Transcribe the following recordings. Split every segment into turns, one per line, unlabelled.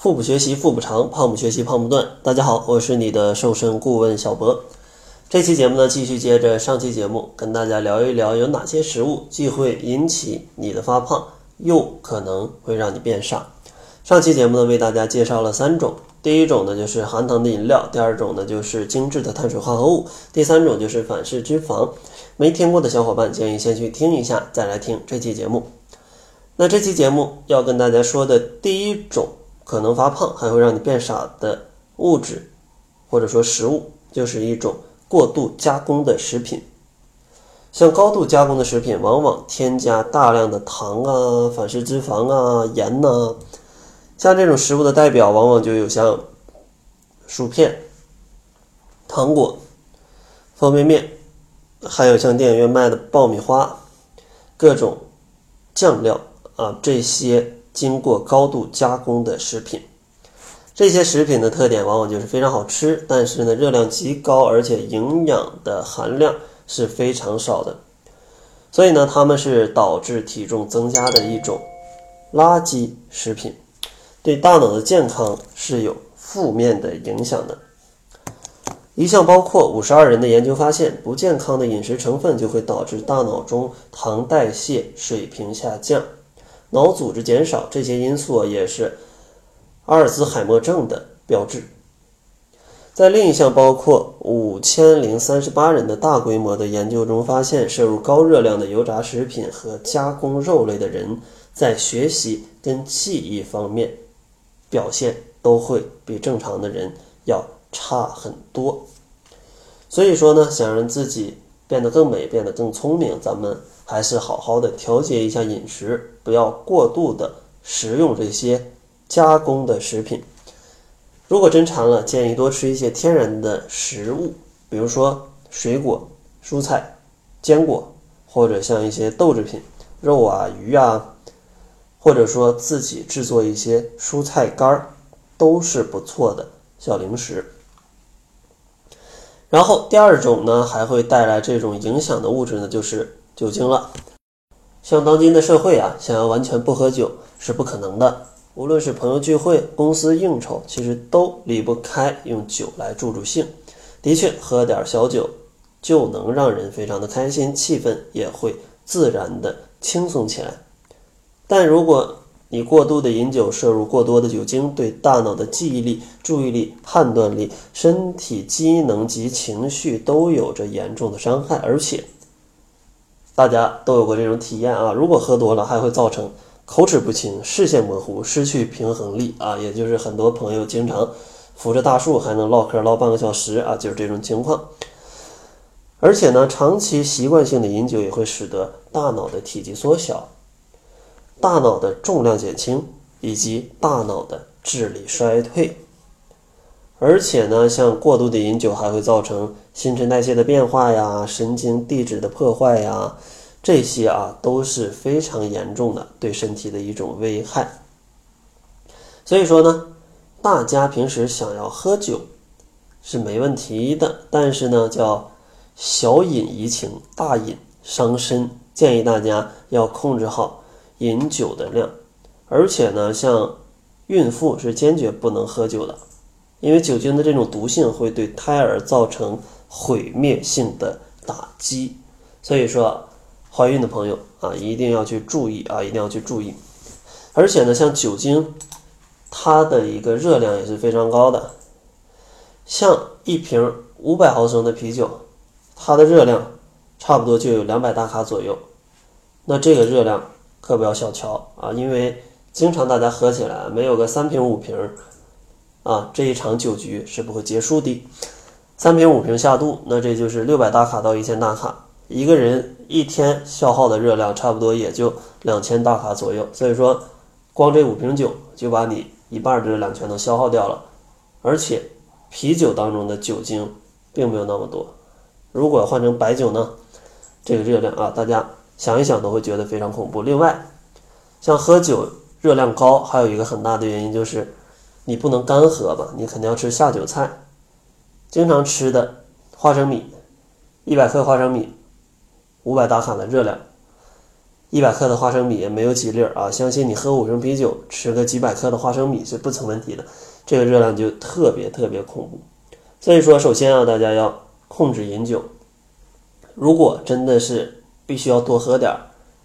腹部学习腹部长，胖不学习胖不断。大家好，我是你的瘦身顾问小博。这期节目呢，继续接着上期节目，跟大家聊一聊有哪些食物既会引起你的发胖，又可能会让你变傻。上期节目呢，为大家介绍了三种，第一种呢就是含糖的饮料，第二种呢就是精致的碳水化合物，第三种就是反式脂肪。没听过的小伙伴建议先去听一下，再来听这期节目。那这期节目要跟大家说的第一种。可能发胖还会让你变傻的物质，或者说食物，就是一种过度加工的食品。像高度加工的食品，往往添加大量的糖啊、反式脂肪啊、盐呐。像这种食物的代表，往往就有像薯片、糖果、方便面，还有像电影院卖的爆米花、各种酱料啊这些。经过高度加工的食品，这些食品的特点往往就是非常好吃，但是呢热量极高，而且营养的含量是非常少的，所以呢它们是导致体重增加的一种垃圾食品，对大脑的健康是有负面的影响的。一项包括五十二人的研究发现，不健康的饮食成分就会导致大脑中糖代谢水平下降。脑组织减少，这些因素也是阿尔兹海默症的标志。在另一项包括五千零三十八人的大规模的研究中发现，摄入高热量的油炸食品和加工肉类的人，在学习跟记忆方面表现都会比正常的人要差很多。所以说呢，想让自己变得更美，变得更聪明，咱们。还是好好的调节一下饮食，不要过度的食用这些加工的食品。如果真馋了，建议多吃一些天然的食物，比如说水果、蔬菜、坚果，或者像一些豆制品、肉啊、鱼啊，或者说自己制作一些蔬菜干儿，都是不错的小零食。然后第二种呢，还会带来这种影响的物质呢，就是。酒精了，像当今的社会啊，想要完全不喝酒是不可能的。无论是朋友聚会、公司应酬，其实都离不开用酒来助助兴。的确，喝点小酒就能让人非常的开心，气氛也会自然的轻松起来。但如果你过度的饮酒，摄入过多的酒精，对大脑的记忆力、注意力、判断力、身体机能及情绪都有着严重的伤害，而且。大家都有过这种体验啊！如果喝多了，还会造成口齿不清、视线模糊、失去平衡力啊，也就是很多朋友经常扶着大树还能唠嗑唠半个小时啊，就是这种情况。而且呢，长期习惯性的饮酒也会使得大脑的体积缩小、大脑的重量减轻以及大脑的智力衰退。而且呢，像过度的饮酒还会造成新陈代谢的变化呀、神经递质的破坏呀，这些啊都是非常严重的对身体的一种危害。所以说呢，大家平时想要喝酒是没问题的，但是呢，叫小饮怡情，大饮伤身，建议大家要控制好饮酒的量。而且呢，像孕妇是坚决不能喝酒的。因为酒精的这种毒性会对胎儿造成毁灭性的打击，所以说怀孕的朋友啊一定要去注意啊，一定要去注意。而且呢，像酒精，它的一个热量也是非常高的。像一瓶五百毫升的啤酒，它的热量差不多就有两百大卡左右。那这个热量可不要小瞧啊，因为经常大家喝起来没有个三瓶五瓶。啊，这一场酒局是不会结束的。三瓶五瓶下肚，那这就是六百大卡到一千大卡。一个人一天消耗的热量差不多也就两千大卡左右。所以说，光这五瓶酒就把你一半的热量全都消耗掉了。而且，啤酒当中的酒精并没有那么多。如果换成白酒呢？这个热量啊，大家想一想都会觉得非常恐怖。另外，像喝酒热量高，还有一个很大的原因就是。你不能干喝吧？你肯定要吃下酒菜，经常吃的花生米，一百克花生米，五百大卡的热量。一百克的花生米没有几粒儿啊，相信你喝五升啤酒吃个几百克的花生米是不成问题的，这个热量就特别特别恐怖。所以说，首先啊，大家要控制饮酒。如果真的是必须要多喝点儿，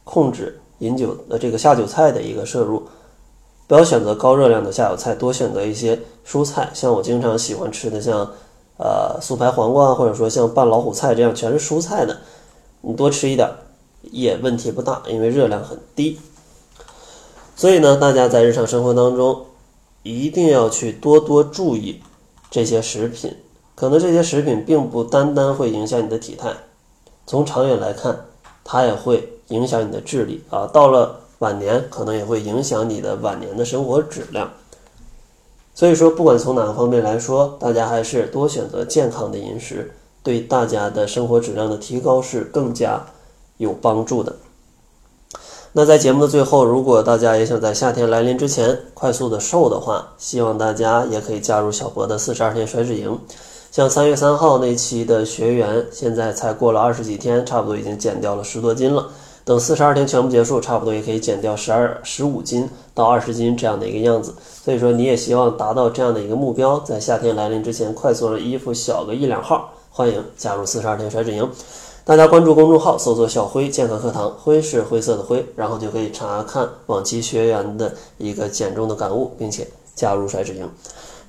控制饮酒的这个下酒菜的一个摄入，不要选择高热量的下酒菜，多选择一些蔬菜，像我经常喜欢吃的，像呃素排黄瓜，或者说像拌老虎菜这样全是蔬菜的，你多吃一点。也问题不大，因为热量很低。所以呢，大家在日常生活当中一定要去多多注意这些食品。可能这些食品并不单单会影响你的体态，从长远来看，它也会影响你的智力啊。到了晚年，可能也会影响你的晚年的生活质量。所以说，不管从哪个方面来说，大家还是多选择健康的饮食，对大家的生活质量的提高是更加。有帮助的。那在节目的最后，如果大家也想在夏天来临之前快速的瘦的话，希望大家也可以加入小博的四十二天甩脂营。像三月三号那期的学员，现在才过了二十几天，差不多已经减掉了十多斤了。等四十二天全部结束，差不多也可以减掉十二十五斤到二十斤这样的一个样子。所以说，你也希望达到这样的一个目标，在夏天来临之前快速让衣服小个一两号，欢迎加入四十二天甩脂营。大家关注公众号，搜索“小辉健康课堂”，辉是灰色的灰，然后就可以查看往期学员的一个减重的感悟，并且加入甩脂营。